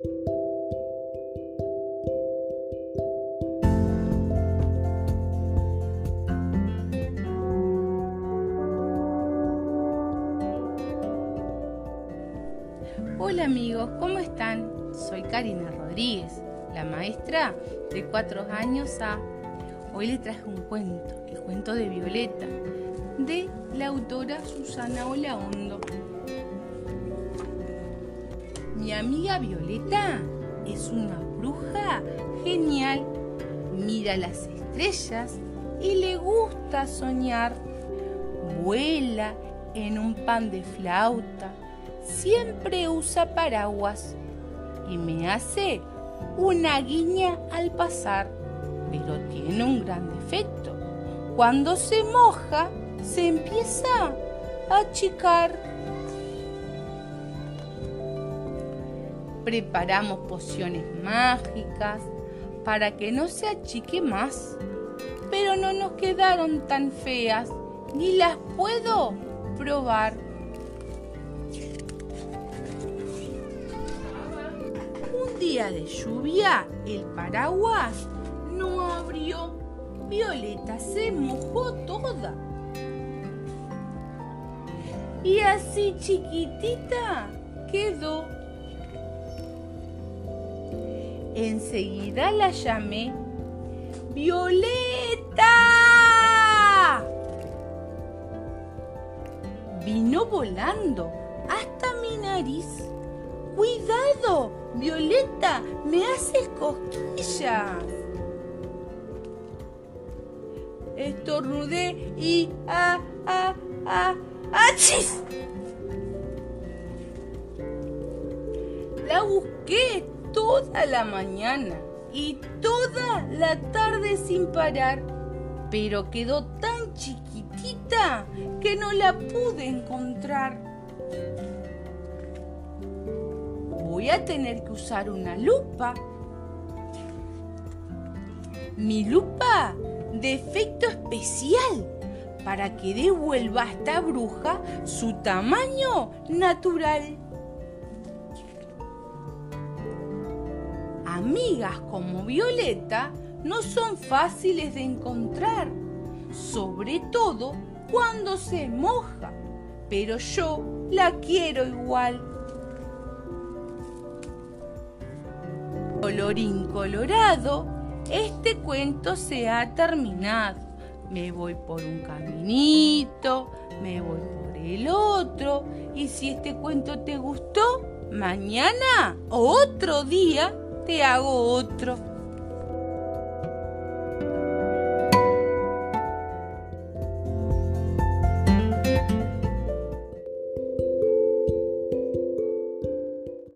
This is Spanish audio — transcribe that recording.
Hola amigos, ¿cómo están? Soy Karina Rodríguez, la maestra de cuatro años A. Hoy les traje un cuento, el cuento de Violeta, de la autora Susana Olaondo. Mi amiga Violeta es una bruja genial. Mira las estrellas y le gusta soñar. Vuela en un pan de flauta siempre usa paraguas y me hace una guiña al pasar, pero tiene un gran defecto. Cuando se moja, se empieza a achicar. Preparamos pociones mágicas para que no se achique más, pero no nos quedaron tan feas ni las puedo probar. día de lluvia, el paraguas no abrió. Violeta se mojó toda. Y así chiquitita quedó. Enseguida la llamé. ¡Violeta! Vino volando hasta mi nariz. ¡Cuidado! Violeta, me haces cosquillas. Estornudé y ah, ah, ah, ¡achis! La busqué toda la mañana y toda la tarde sin parar, pero quedó tan chiquitita que no la pude encontrar. voy a tener que usar una lupa. Mi lupa de efecto especial para que devuelva a esta bruja su tamaño natural. Amigas como Violeta no son fáciles de encontrar, sobre todo cuando se moja, pero yo la quiero igual. Colorín colorado, este cuento se ha terminado. Me voy por un caminito, me voy por el otro. Y si este cuento te gustó, mañana o otro día te hago otro.